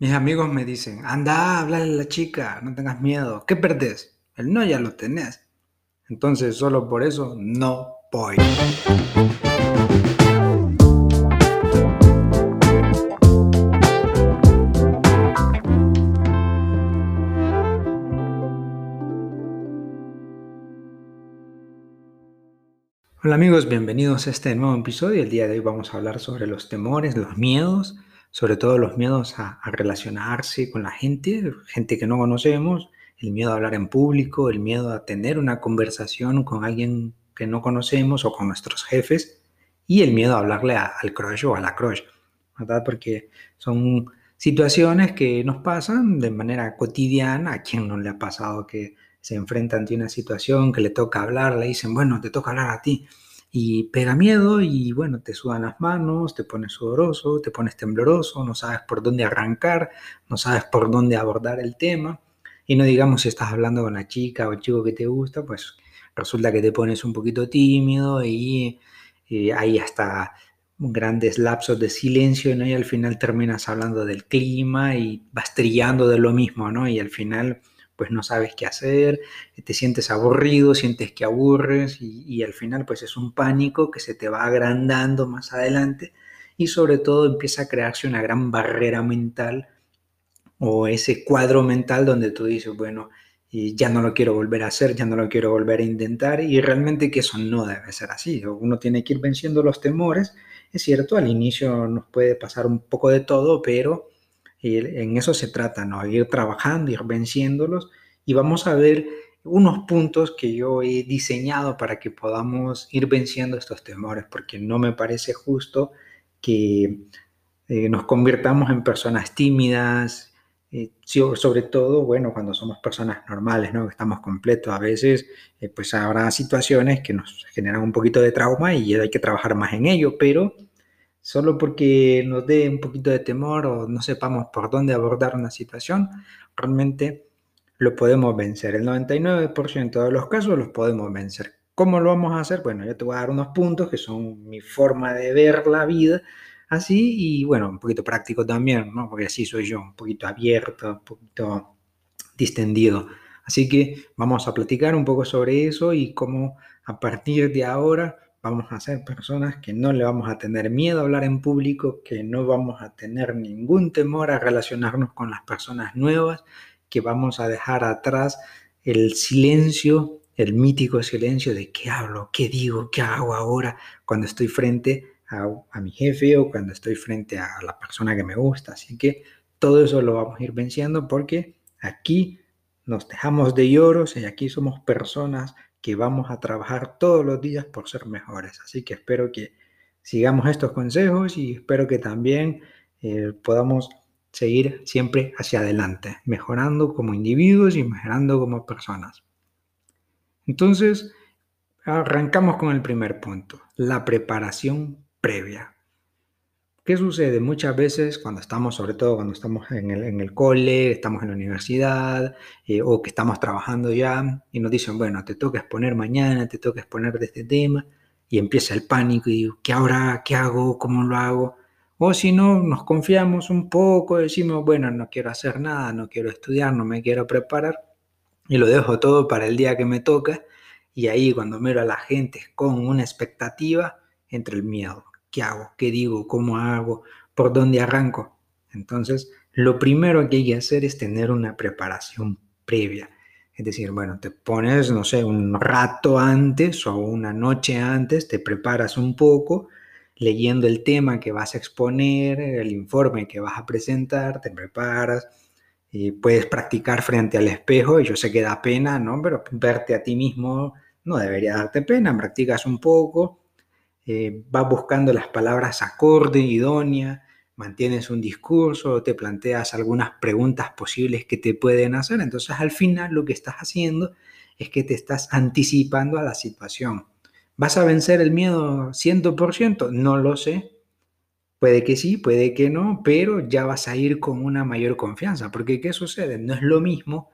Mis amigos me dicen, anda, háblale a la chica, no tengas miedo. ¿Qué perdés? El no ya lo tenés. Entonces, solo por eso, no voy. Hola amigos, bienvenidos a este nuevo episodio. El día de hoy vamos a hablar sobre los temores, los miedos sobre todo los miedos a, relacionarse con la gente, gente que no conocemos, el miedo a hablar en público, el miedo a tener una conversación con alguien que no conocemos o con nuestros jefes y el miedo a hablarle al crush o a la crush, ¿verdad? Porque son situaciones que nos pasan de manera cotidiana, a quien no le ha pasado que se enfrenta ante una situación que le toca hablar, le dicen, bueno, te toca hablar a ti y pega miedo y bueno, te sudan las manos, te pones sudoroso, te pones tembloroso, no sabes por dónde arrancar, no sabes por dónde abordar el tema. Y no digamos si estás hablando con la chica o el chico que te gusta, pues resulta que te pones un poquito tímido y, hay hasta grandes lapsos de silencio ¿no? y al final terminas hablando del clima y vas trillando de lo mismo, ¿no? Y al final pues no sabes qué hacer, te sientes aburrido, sientes que aburres y, al final pues es un pánico que se te va agrandando más adelante y sobre todo empieza a crearse una gran barrera mental o ese cuadro mental donde tú dices, bueno, ya no lo quiero volver a hacer, ya no lo quiero volver a intentar y realmente que eso no debe ser así. Uno tiene que ir venciendo los temores. Es cierto, al inicio nos puede pasar un poco de todo, pero y en eso se trata, ¿no? Ir trabajando, ir venciéndolos y vamos a ver unos puntos que yo he diseñado para que podamos ir venciendo estos temores, porque no me parece justo que eh, nos convirtamos en personas tímidas, eh, sobre todo, bueno, cuando somos personas normales, ¿no? Estamos completos. A veces, eh, pues habrá situaciones que nos generan un poquito de trauma y hay que trabajar más en ello, pero solo porque nos dé un poquito de temor o no sepamos por dónde abordar una situación, realmente lo podemos vencer. El 99% de los casos los podemos vencer. ¿Cómo lo vamos a hacer? Bueno, yo te voy a dar unos puntos que son mi forma de ver la vida así y bueno, un poquito práctico también, ¿no? Porque así soy yo, un poquito abierto, un poquito distendido. Así que vamos a platicar un poco sobre eso y cómo a partir de ahora vamos a ser personas que no le vamos a tener miedo a hablar en público, que no vamos a tener ningún temor a relacionarnos con las personas nuevas, que vamos a dejar atrás el silencio, el mítico silencio de qué hablo, qué digo, qué hago ahora cuando estoy frente a, mi jefe o cuando estoy frente a la persona que me gusta. Así que todo eso lo vamos a ir venciendo porque aquí nos dejamos de lloros y aquí somos personas que vamos a trabajar todos los días por ser mejores. Así que espero que sigamos estos consejos y espero que también eh, podamos seguir siempre hacia adelante, mejorando como individuos y mejorando como personas. Entonces, arrancamos con el primer punto, la preparación previa. ¿Qué sucede? Muchas veces cuando estamos, sobre todo cuando estamos en el, en el cole, estamos en la universidad eh, o que estamos trabajando ya y nos dicen, bueno, te toca exponer mañana, te toca exponer de este tema y empieza el pánico y digo, ¿qué ahora? ¿Qué hago? ¿Cómo lo hago? O si no, nos confiamos un poco, decimos, bueno, no quiero hacer nada, no quiero estudiar, no me quiero preparar y lo dejo todo para el día que me toca y ahí cuando miro a la gente con una expectativa, entre el miedo ¿Qué hago? ¿Qué digo? ¿Cómo hago? ¿Por dónde arranco? Entonces, lo primero que hay que hacer es tener una preparación previa. Es decir, bueno, te pones, no sé, un rato antes o una noche antes, te preparas un poco leyendo el tema que vas a exponer, el informe que vas a presentar, te preparas, y puedes practicar frente al espejo, y yo sé que da pena, ¿no? Pero verte a ti mismo no debería darte pena, practicas un poco, eh, vas buscando las palabras acorde, idónea, mantienes un discurso, te planteas algunas preguntas posibles que te pueden hacer. Entonces al final lo que estás haciendo es que te estás anticipando a la situación. ¿Vas a vencer el miedo 100%? No lo sé. Puede que sí, puede que no, pero ya vas a ir con una mayor confianza. Porque ¿qué sucede? No es lo mismo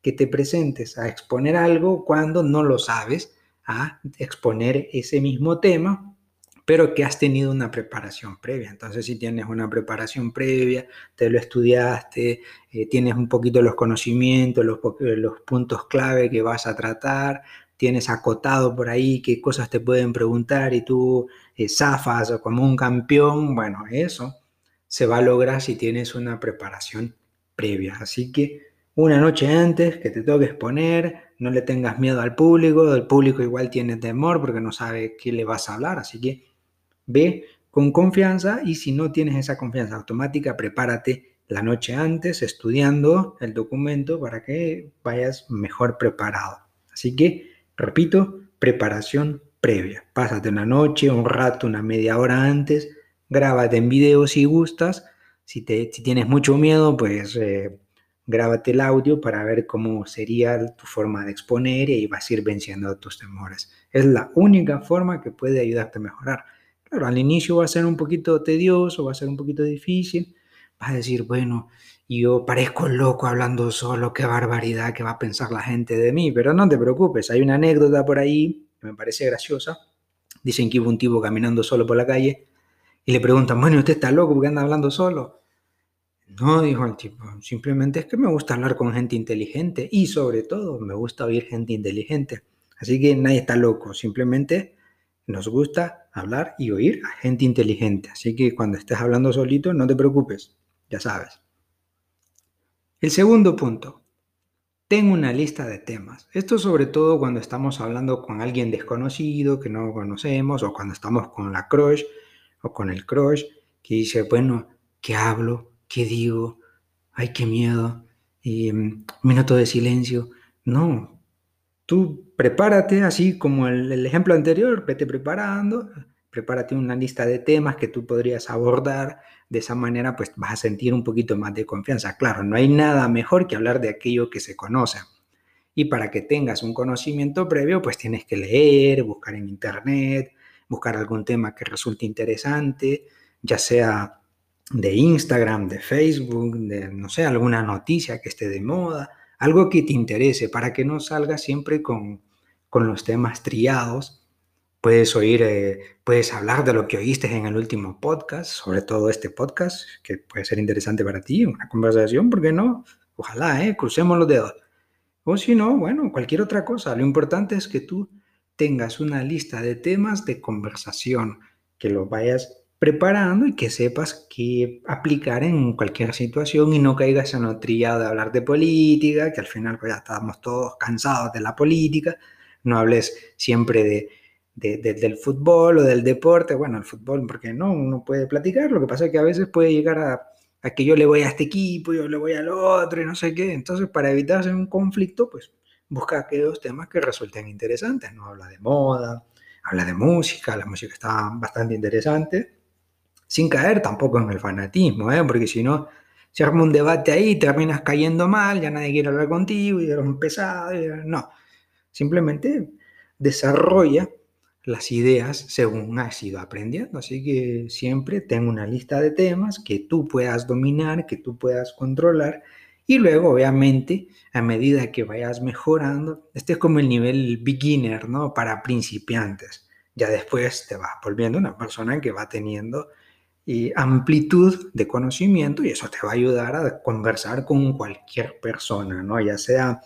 que te presentes a exponer algo cuando no lo sabes, a exponer ese mismo tema pero que has tenido una preparación previa. Entonces, si tienes una preparación previa, te lo estudiaste, eh, tienes un poquito los conocimientos, los, los puntos clave que vas a tratar, tienes acotado por ahí qué cosas te pueden preguntar y tú eh, zafas como un campeón, bueno, eso se va a lograr si tienes una preparación previa. Así que una noche antes que te toques poner, no le tengas miedo al público, el público igual tiene temor porque no sabe qué le vas a hablar, así que Ve con confianza y si no tienes esa confianza automática, prepárate la noche antes estudiando el documento para que vayas mejor preparado. Así que, repito, preparación previa. Pásate una noche, un rato, una media hora antes, grábate en video si gustas. Si, te, si tienes mucho miedo, pues eh, grábate el audio para ver cómo sería tu forma de exponer y vas a ir venciendo tus temores. Es la única forma que puede ayudarte a mejorar. Claro, al inicio va a ser un poquito tedioso, va a ser un poquito difícil. Vas a decir, bueno, yo parezco loco hablando solo, qué barbaridad que va a pensar la gente de mí. Pero no te preocupes, hay una anécdota por ahí que me parece graciosa. Dicen que hubo un tipo caminando solo por la calle y le preguntan, bueno, ¿usted está loco porque anda hablando solo? No, dijo el tipo, simplemente es que me gusta hablar con gente inteligente y sobre todo me gusta oír gente inteligente. Así que nadie está loco, simplemente nos gusta hablar y oír a gente inteligente. Así que cuando estés hablando solito, no te preocupes, ya sabes. El segundo punto. Tengo una lista de temas. Esto sobre todo cuando estamos hablando con alguien desconocido que no conocemos o cuando estamos con la crush o con el crush que dice, bueno, ¿qué hablo? ¿Qué digo? Ay, qué miedo. Y un minuto de silencio. No, Tú prepárate, así como el, el, ejemplo anterior, vete preparando, prepárate una lista de temas que tú podrías abordar. De esa manera, pues vas a sentir un poquito más de confianza. Claro, no hay nada mejor que hablar de aquello que se conoce. Y para que tengas un conocimiento previo, pues tienes que leer, buscar en internet, buscar algún tema que resulte interesante, ya sea de Instagram, de Facebook, de, no sé, alguna noticia que esté de moda algo que te interese para que no salgas siempre con, los temas triados. Puedes oír, eh, puedes hablar de lo que oíste en el último podcast, sobre todo este podcast, que puede ser interesante para ti, una conversación, ¿por qué no? Ojalá, ¿eh? Crucemos los dedos. O si no, bueno, cualquier otra cosa. Lo importante es que tú tengas una lista de temas de conversación, que lo vayas preparando y que sepas qué aplicar en cualquier situación y no caigas en lo trillado de hablar de política, que al final pues ya estamos todos cansados de la política, no hables siempre de, del fútbol o del deporte, bueno, el fútbol, porque no, uno puede platicar, lo que pasa es que a veces puede llegar a, que yo le voy a este equipo, yo le voy al otro y no sé qué, entonces para evitar un conflicto, pues busca aquellos temas que resulten interesantes, no habla de moda, habla de música, la música está bastante interesante, sin caer tampoco en el fanatismo, ¿eh? porque si no, se arma un debate ahí, terminas cayendo mal, ya nadie quiere hablar contigo, y eres un pesado. No, simplemente desarrolla las ideas según has ido aprendiendo. Así que siempre tengo una lista de temas que tú puedas dominar, que tú puedas controlar. Y luego, obviamente, a medida que vayas mejorando, este es como el nivel beginner, ¿no? Para principiantes. Ya después te vas volviendo una persona que va teniendo amplitud de conocimiento y eso te va a ayudar a conversar con cualquier persona, ¿no? Ya sea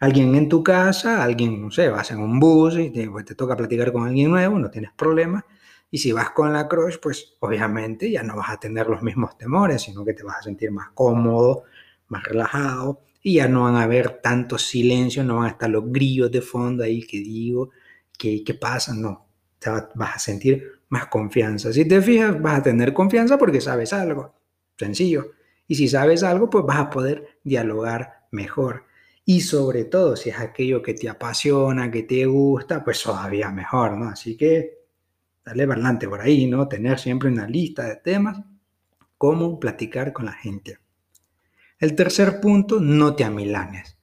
alguien en tu casa, alguien, no sé, vas en un bus y te, pues, te toca platicar con alguien nuevo, no tienes problema. Y si vas con la crush, pues obviamente ya no vas a tener los mismos temores, sino que te vas a sentir más cómodo, más relajado y ya no van a haber tanto silencio, no van a estar los grillos de fondo ahí que digo, que, que pasa, no, te vas a sentir más confianza. Si te fijas, vas a tener confianza porque sabes algo. Sencillo. Y si sabes algo, pues vas a poder dialogar mejor. Y sobre todo, si es aquello que te apasiona, que te gusta, pues todavía mejor, ¿no? Así que dale adelante por ahí, ¿no? Tener siempre una lista de temas, cómo platicar con la gente. El tercer punto, no te amilanes.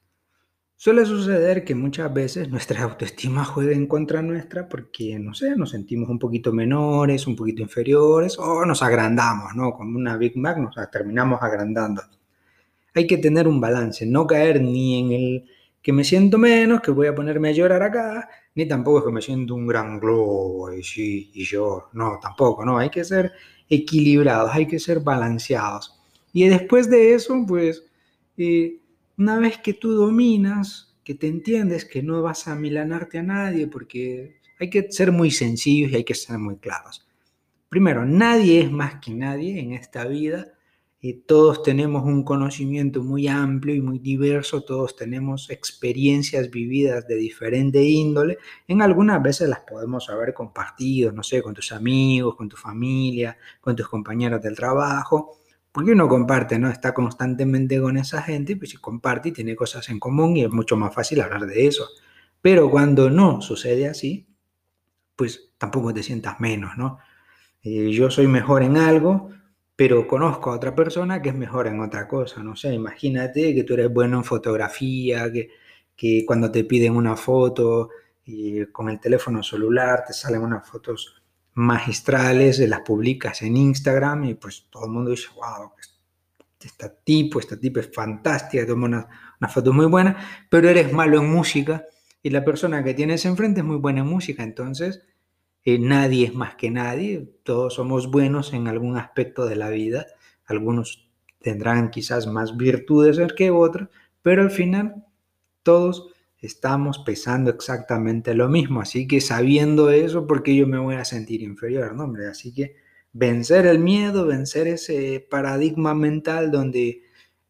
Suele suceder que muchas veces nuestra autoestima juega en contra nuestra porque, no sé, nos sentimos un poquito menores, un poquito inferiores o nos agrandamos, ¿no? Como una Big Mac nos terminamos agrandando. Hay que tener un balance, no caer ni en el que me siento menos, que voy a ponerme a llorar acá, ni tampoco es que me siento un gran globo y yo, no, tampoco, no, hay que ser equilibrados, hay que ser balanceados. Y después de eso, pues, eh, una vez que tú dominas, que te entiendes, que no vas a milanarte a nadie, porque hay que ser muy sencillos y hay que ser muy claros. Primero, nadie es más que nadie en esta vida todos tenemos un conocimiento muy amplio y muy diverso, todos tenemos experiencias vividas de diferente índole. En algunas veces las podemos haber compartido, no sé, con tus amigos, con tu familia, con tus compañeros del trabajo. Porque uno comparte, ¿no? Está constantemente con esa gente, pues si comparte y tiene cosas en común y es mucho más fácil hablar de eso. Pero cuando no sucede así, pues tampoco te sientas menos, ¿no? Eh, yo soy mejor en algo, pero conozco a otra persona que es mejor en otra cosa, no sé, imagínate que tú eres bueno en fotografía, que, que cuando te piden una foto y con el teléfono celular te salen unas fotos magistrales, las publicas en Instagram y pues todo el mundo dice, wow, este tipo, esta tipo es fantástica, toma una, una foto muy buena, pero eres malo en música y la persona que tienes enfrente es muy buena en música, entonces eh, nadie es más que nadie, todos somos buenos en algún aspecto de la vida, algunos tendrán quizás más virtudes que otros, pero al final todos estamos pesando exactamente lo mismo, así que sabiendo eso, ¿por qué yo me voy a sentir inferior? No, hombre, así que vencer el miedo, vencer ese paradigma mental donde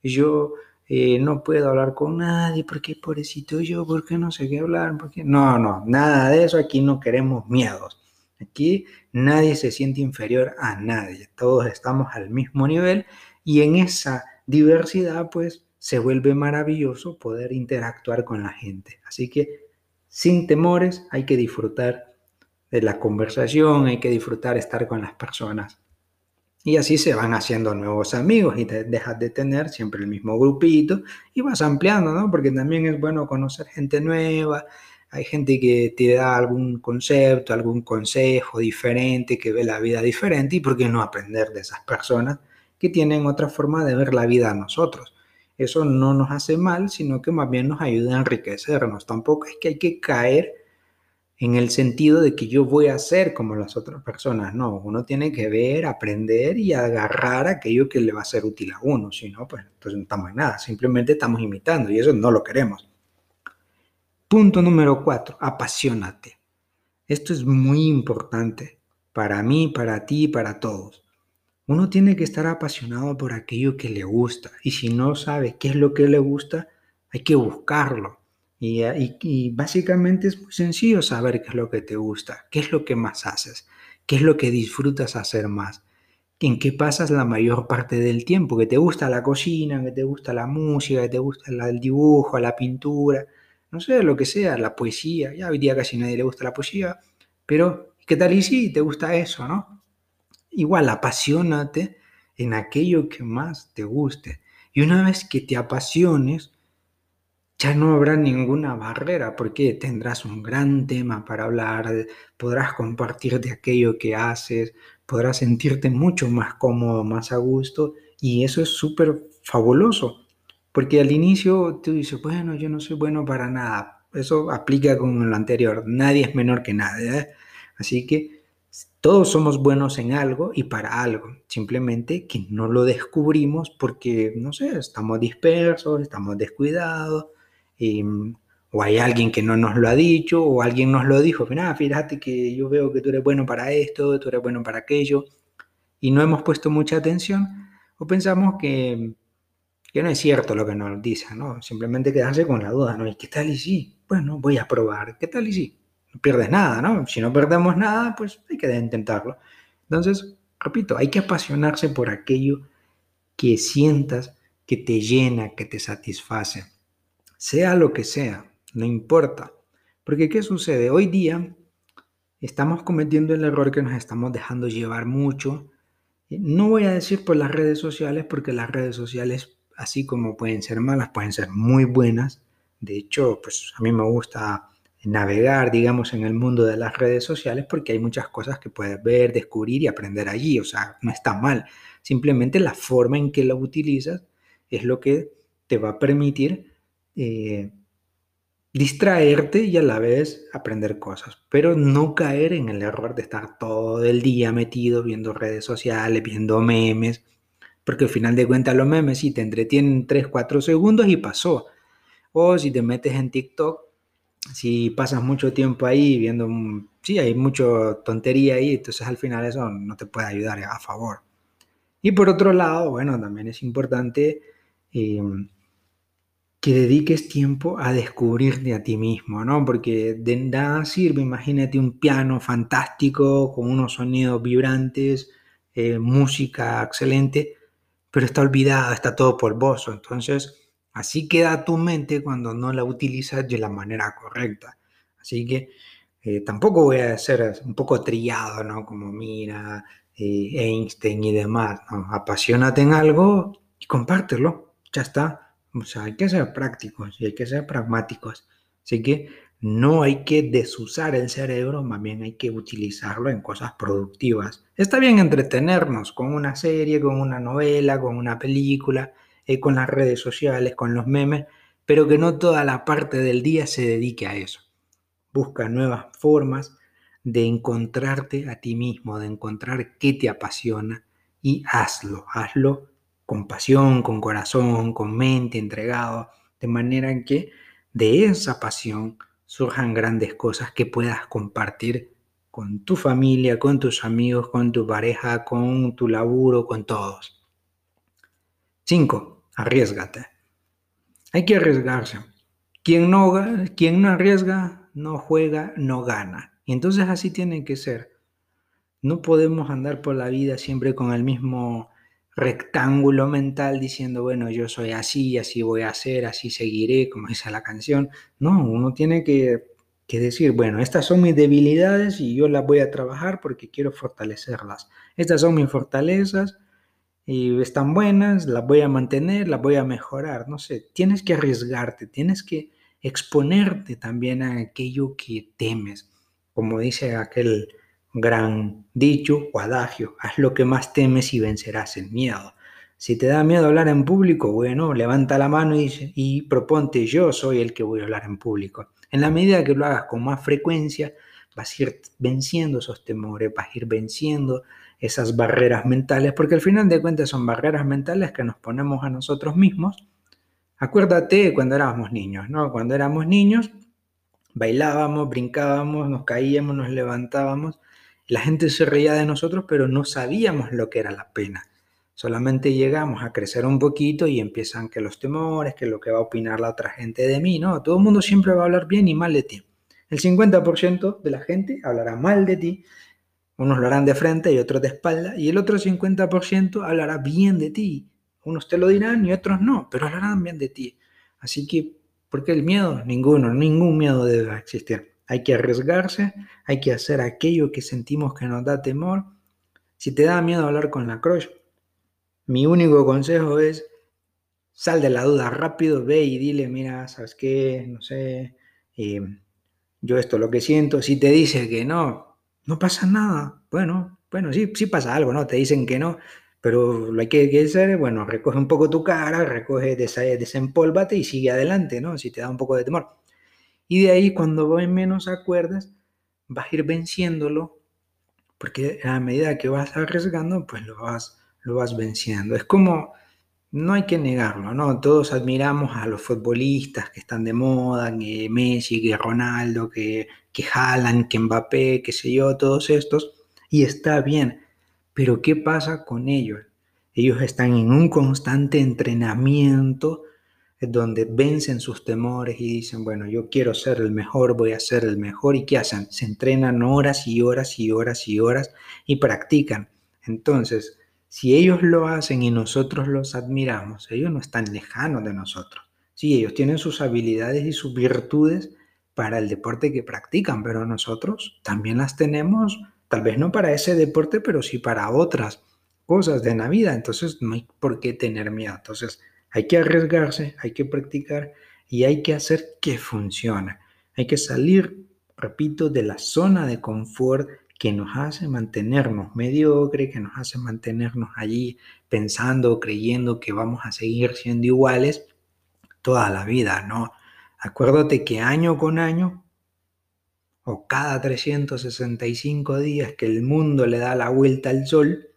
yo eh, no puedo hablar con nadie, porque pobrecito yo, porque no sé qué hablar, porque no, no, nada de eso, aquí no queremos miedos. Aquí nadie se siente inferior a nadie, todos estamos al mismo nivel y en esa diversidad pues se vuelve maravilloso poder interactuar con la gente. Así que sin temores hay que disfrutar de la conversación, hay que disfrutar estar con las personas. Y así se van haciendo nuevos amigos y te dejas de tener siempre el mismo grupito y vas ampliando, ¿no? Porque también es bueno conocer gente nueva, hay gente que te da algún concepto, algún consejo diferente, que ve la vida diferente y por qué no aprender de esas personas que tienen otra forma de ver la vida a nosotros. Eso no nos hace mal, sino que más bien nos ayuda a enriquecernos. Tampoco es que hay que caer en el sentido de que yo voy a ser como las otras personas. No, uno tiene que ver, aprender y agarrar aquello que le va a ser útil a uno. Si no, pues entonces no estamos en nada. Simplemente estamos imitando y eso no lo queremos. Punto número cuatro, apasionate. Esto es muy importante para mí, para ti, para todos. Uno tiene que estar apasionado por aquello que le gusta y si no sabe qué es lo que le gusta, hay que buscarlo. Y, básicamente es muy sencillo saber qué es lo que te gusta, qué es lo que más haces, qué es lo que disfrutas hacer más, en qué pasas la mayor parte del tiempo, que te gusta la cocina, que te gusta la música, que te gusta el dibujo, la pintura, no sé, lo que sea, la poesía, ya hoy día casi nadie le gusta la poesía, pero ¿qué tal y si te gusta eso, no? Igual, apasionate en aquello que más te guste. Y una vez que te apasiones, ya no habrá ninguna barrera porque tendrás un gran tema para hablar, podrás compartir de aquello que haces, podrás sentirte mucho más cómodo, más a gusto y eso es súper fabuloso. Porque al inicio tú dices, bueno, yo no soy bueno para nada. Eso aplica con lo anterior. Nadie es menor que nadie. ¿eh? Así que todos somos buenos en algo y para algo. Simplemente que no lo descubrimos porque, no sé, estamos dispersos, estamos descuidados. o hay alguien que no nos lo ha dicho, o alguien nos lo dijo, mira, fíjate que yo veo que tú eres bueno para esto, tú eres bueno para aquello, y no hemos puesto mucha atención, o pensamos que que no es cierto lo que nos dicen, ¿no? Simplemente quedarse con la duda, ¿no? ¿Y qué tal y sí? Bueno, voy a probar, ¿qué tal y sí? No pierdes nada, ¿no? Si no perdemos nada, pues hay que intentarlo. Entonces, repito, hay que apasionarse por aquello que sientas que te llena, que te satisface. Sea lo que sea, no importa. Porque ¿qué sucede? Hoy día estamos cometiendo el error que nos estamos dejando llevar mucho. No voy a decir por las redes sociales, porque las redes sociales así como pueden ser malas, pueden ser muy buenas. De hecho, pues a mí me gusta navegar, digamos, en el mundo de las redes sociales porque hay muchas cosas que puedes ver, descubrir y aprender allí. O sea, no está mal. Simplemente la forma en que lo utilizas es lo que te va a permitir eh, distraerte y a la vez aprender cosas, pero no caer en el error de estar todo el día metido viendo redes sociales, viendo memes, porque al final de cuentas los memes sí te entretienen 3, 4 segundos y pasó. O si te metes en TikTok, si pasas mucho tiempo ahí viendo, sí, hay mucha tontería ahí, entonces al final eso no te puede ayudar a favor. Y por otro lado, bueno, también es importante eh, que dediques tiempo a descubrirte a ti mismo, ¿no? Porque de nada sirve, imagínate un piano fantástico con unos sonidos vibrantes, eh, música excelente, pero está olvidado, está todo polvoso. Entonces, así queda tu mente cuando no la utilizas de la manera correcta. Así que eh, tampoco voy a ser un poco trillado, ¿no? Como mira, eh, Einstein y demás. Apasionate en algo y compártelo, ya está o sea, hay que ser prácticos y hay que ser pragmáticos. Así que no hay que desusar el cerebro, más bien hay que utilizarlo en cosas productivas. Está bien entretenernos con una serie, con una novela, con una película, eh, con las redes sociales, con los memes, pero que no toda la parte del día se dedique a eso. Busca nuevas formas de encontrarte a ti mismo, de encontrar qué te apasiona y hazlo, hazlo con pasión, con corazón, con mente, entregado, de manera que de esa pasión surjan grandes cosas que puedas compartir con tu familia, con tus amigos, con tu pareja, con tu laburo, con todos. 5. Arriesgate. Hay que arriesgarse. Quien no, quien no arriesga, no juega, no gana. Y entonces así tiene que ser. No podemos andar por la vida siempre con el mismo rectángulo mental diciendo, bueno, yo soy así, así voy a ser, así seguiré, como dice la canción. No, uno tiene que, decir, bueno, estas son mis debilidades y yo las voy a trabajar porque quiero fortalecerlas. Estas son mis fortalezas y están buenas, las voy a mantener, las voy a mejorar. No sé, tienes que arriesgarte, tienes que exponerte también a aquello que temes. Como dice aquel gran dicho o adagio, haz lo que más temes y vencerás el miedo. Si te da miedo hablar en público, bueno, levanta la mano y, y proponte yo soy el que voy a hablar en público. En la medida que lo hagas con más frecuencia, vas a ir venciendo esos temores, vas a ir venciendo esas barreras mentales, porque al final de cuentas son barreras mentales que nos ponemos a nosotros mismos. Acuérdate cuando éramos niños, ¿no? Cuando éramos niños, bailábamos, brincábamos, nos caíamos, nos levantábamos la gente se reía de nosotros, pero no sabíamos lo que era la pena. Solamente llegamos a crecer un poquito y empiezan que los temores, que lo que va a opinar la otra gente de mí, ¿no? Todo el mundo siempre va a hablar bien y mal de ti. El 50% de la gente hablará mal de ti, unos lo harán de frente y otros de espalda, y el otro 50% hablará bien de ti. Unos te lo dirán y otros no, pero hablarán bien de ti. Así que, ¿por qué el miedo? Ninguno, ningún miedo debe existir. Hay que arriesgarse, hay que hacer aquello que sentimos que nos da temor. Si te da miedo hablar con la crush, mi único consejo es sal de la duda rápido, ve y dile, mira, ¿sabes qué? No sé, eh, yo esto lo que siento. Si te dice que no, no pasa nada. Bueno, bueno, sí, sí pasa algo, ¿no? Te dicen que no, pero lo hay que hacer, bueno, recoge un poco tu cara, recoge, desempólvate y sigue adelante, ¿no? Si te da un poco de temor. Y de ahí cuando menos acuerdas, vas a ir venciéndolo, porque a medida que vas arriesgando, pues lo vas, lo vas venciendo. Es como, no hay que negarlo, ¿no? Todos admiramos a los futbolistas que están de moda, que Messi, que Ronaldo, que, que Haaland, que Mbappé, qué sé yo, todos estos, y está bien. Pero ¿qué pasa con ellos? Ellos están en un constante entrenamiento donde vencen sus temores y dicen, bueno, yo quiero ser el mejor, voy a ser el mejor. ¿Y qué hacen? Se entrenan horas y horas y horas y horas y practican. Entonces, si ellos lo hacen y nosotros los admiramos, ellos no están lejanos de nosotros. Sí, ellos tienen sus habilidades y sus virtudes para el deporte que practican, pero nosotros también las tenemos, tal vez no para ese deporte, pero sí para otras cosas de la vida. Entonces, no hay por qué tener miedo. Entonces, hay que arriesgarse, hay que practicar y hay que hacer que funcione. Hay que salir, repito, de la zona de confort que nos hace mantenernos mediocre, que nos hace mantenernos allí pensando, creyendo que vamos a seguir siendo iguales toda la vida, ¿no? Acuérdate que año con año, o cada 365 días que el mundo le da la vuelta al sol,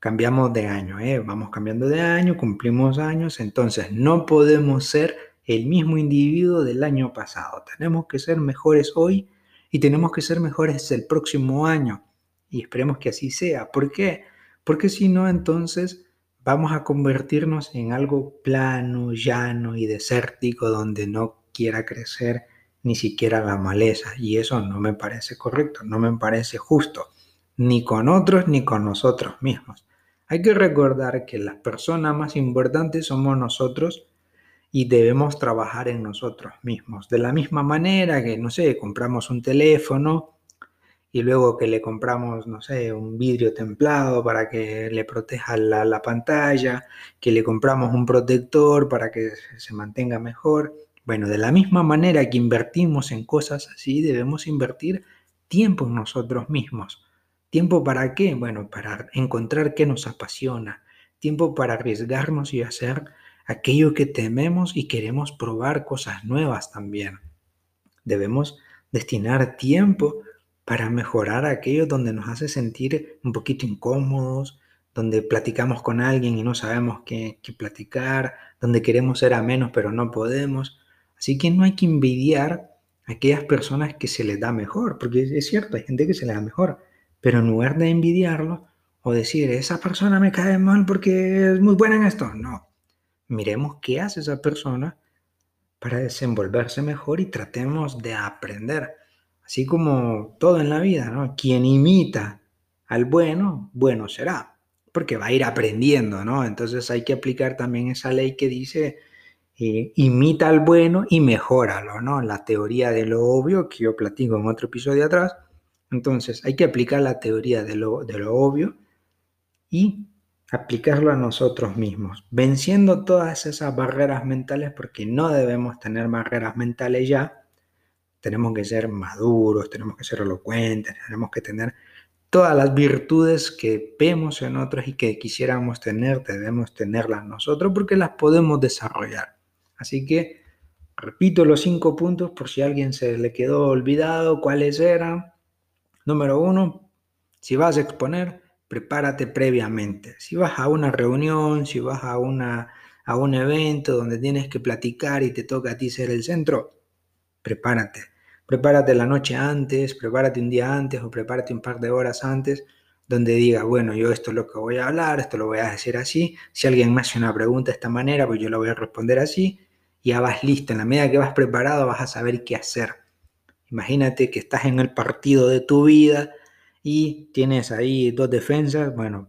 cambiamos de año, ¿eh? vamos cambiando de año, cumplimos años, entonces no podemos ser el mismo individuo del año pasado. Tenemos que ser mejores hoy y tenemos que ser mejores el próximo año. Y esperemos que así sea. ¿Por qué? Porque si no, entonces vamos a convertirnos en algo plano, llano y desértico donde no quiera crecer ni siquiera la maleza. Y eso no me parece correcto, no me parece justo, ni con otros ni con nosotros mismos. Hay que recordar que las personas más importantes somos nosotros y debemos trabajar en nosotros mismos. De la misma manera que, no sé, compramos un teléfono y luego que le compramos, no sé, un vidrio templado para que le proteja la, la pantalla, que le compramos un protector para que se mantenga mejor. Bueno, de la misma manera que invertimos en cosas así, debemos invertir tiempo en nosotros mismos ¿Tiempo para qué? Bueno, para encontrar qué nos apasiona. Tiempo para arriesgarnos y hacer aquello que tememos y queremos probar cosas nuevas también. Debemos destinar tiempo para mejorar aquello donde nos hace sentir un poquito incómodos, donde platicamos con alguien y no sabemos qué, qué platicar, donde queremos ser a menos pero no podemos. Así que no hay que envidiar a aquellas personas que se les da mejor, porque es cierto, hay gente que se les da mejor, pero en lugar de envidiarlo o decir, esa persona me cae mal porque es muy buena en esto, no. Miremos qué hace esa persona para desenvolverse mejor y tratemos de aprender. Así como todo en la vida, ¿no? Quien imita al bueno, bueno será, porque va a ir aprendiendo, ¿no? Entonces hay que aplicar también esa ley que dice, eh, imita al bueno y mejóralo, ¿no? La teoría de lo obvio que yo platico en otro episodio atrás, entonces, hay que aplicar la teoría de lo, de lo obvio y aplicarlo a nosotros mismos, venciendo todas esas barreras mentales, porque no debemos tener barreras mentales ya. Tenemos que ser maduros, tenemos que ser elocuentes, tenemos que tener todas las virtudes que vemos en otros y que quisiéramos tener, debemos tenerlas nosotros porque las podemos desarrollar. Así que repito los cinco puntos por si alguien se le quedó olvidado cuáles eran. Número uno, si vas a exponer, prepárate previamente. Si vas a una reunión, si vas a, una, a un evento donde tienes que platicar y te toca a ti ser el centro, prepárate. Prepárate la noche antes, prepárate un día antes o prepárate un par de horas antes donde diga, bueno, yo esto es lo que voy a hablar, esto lo voy a decir así. Si alguien me hace una pregunta de esta manera, pues yo la voy a responder así. Ya vas listo. En la medida que vas preparado, vas a saber qué hacer. Imagínate que estás en el partido de tu vida y tienes ahí dos defensas, bueno,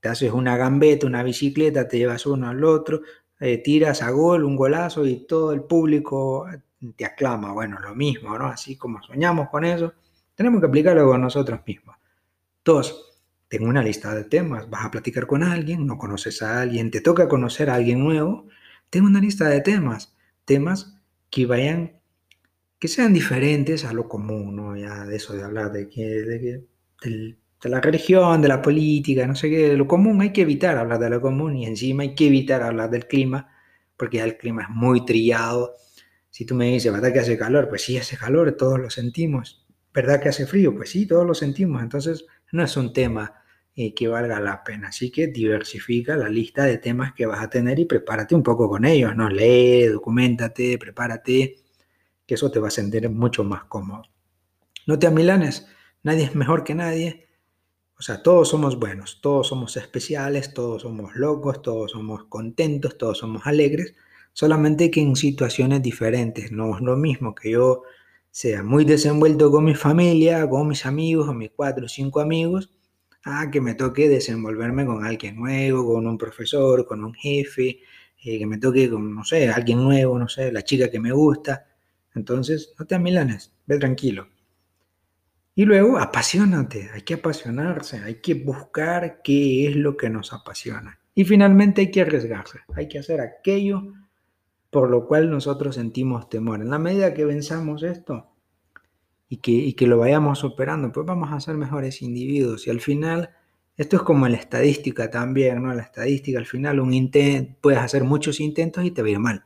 te haces una gambeta, una bicicleta, te llevas uno al otro, eh, tiras a gol, un golazo y todo el público te aclama. Bueno, lo mismo, ¿no? Así como soñamos con eso, tenemos que aplicarlo con nosotros mismos. Dos, tengo una lista de temas, vas a platicar con alguien, no conoces a alguien, te toca conocer a alguien nuevo, tengo una lista de temas, temas que vayan que sean diferentes a lo común, ¿no? Ya de eso de hablar de que, de, la religión, de la política, no sé qué, de lo común hay que evitar hablar de lo común y encima hay que evitar hablar del clima, porque ya el clima es muy trillado. Si tú me dices, ¿verdad que hace calor? Pues sí, hace calor, todos lo sentimos. ¿Verdad que hace frío? Pues sí, todos lo sentimos. Entonces, no es un tema eh, que valga la pena. Así que diversifica la lista de temas que vas a tener y prepárate un poco con ellos, ¿no? Lee, documentate, prepárate que eso te va a sentir mucho más cómodo. No te amilanes, nadie es mejor que nadie. O sea, todos somos buenos, todos somos especiales, todos somos locos, todos somos contentos, todos somos alegres, solamente que en situaciones diferentes. No es lo mismo que yo sea muy desenvuelto con mi familia, con mis amigos, con mis cuatro o cinco amigos, a que me toque desenvolverme con alguien nuevo, con un profesor, con un jefe, eh, que me toque con, no sé, alguien nuevo, no sé, la chica que me gusta. Entonces, no te amilanes, ve tranquilo. Y luego, apasionate, hay que apasionarse, hay que buscar qué es lo que nos apasiona. Y finalmente hay que arriesgarse, hay que hacer aquello por lo cual nosotros sentimos temor. En la medida que venzamos esto y que, y que lo vayamos superando, pues vamos a ser mejores individuos. Y al final, esto es como la estadística también, ¿no? La estadística, al final, un intento, puedes hacer muchos intentos y te va mal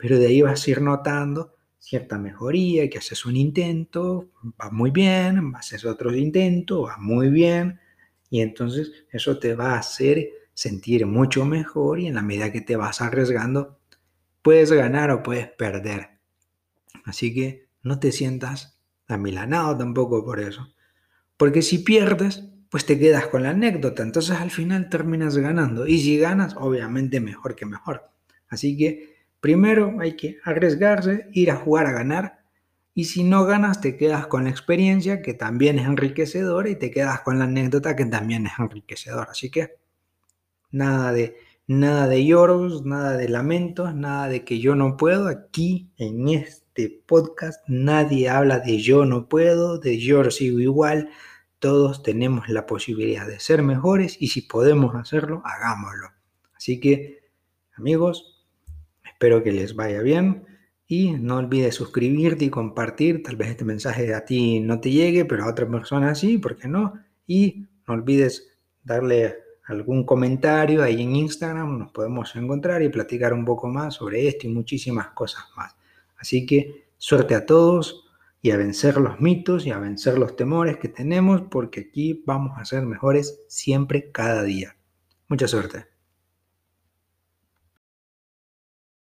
pero de ahí vas a ir notando cierta mejoría, que haces un intento, va muy bien, haces otro intento, va muy bien, y entonces eso te va a hacer sentir mucho mejor y en la medida que te vas arriesgando, puedes ganar o puedes perder. Así que no te sientas amilanado tampoco por eso. Porque si pierdes, pues te quedas con la anécdota. Entonces al final terminas ganando. Y si ganas, obviamente mejor que mejor. Así que primero hay que arriesgarse, ir a jugar a ganar. Y si no ganas, te quedas con la experiencia, que también es enriquecedora, y te quedas con la anécdota, que también es enriquecedora. Así que nada de, nada de lloros, nada de lamentos, nada de que yo no puedo. Aquí en este podcast nadie habla de yo no puedo, de yo sigo igual todos tenemos la posibilidad de ser mejores y si podemos hacerlo, hagámoslo. Así que, amigos, espero que les vaya bien y no olvides suscribirte y compartir. Tal vez este mensaje a ti no te llegue, pero a otra persona sí, ¿por qué no? Y no olvides darle algún comentario ahí en Instagram, nos podemos encontrar y platicar un poco más sobre esto y muchísimas cosas más. Así que suerte a todos y a vencer los mitos y a vencer los temores que tenemos porque aquí vamos a ser mejores siempre cada día. Mucha suerte.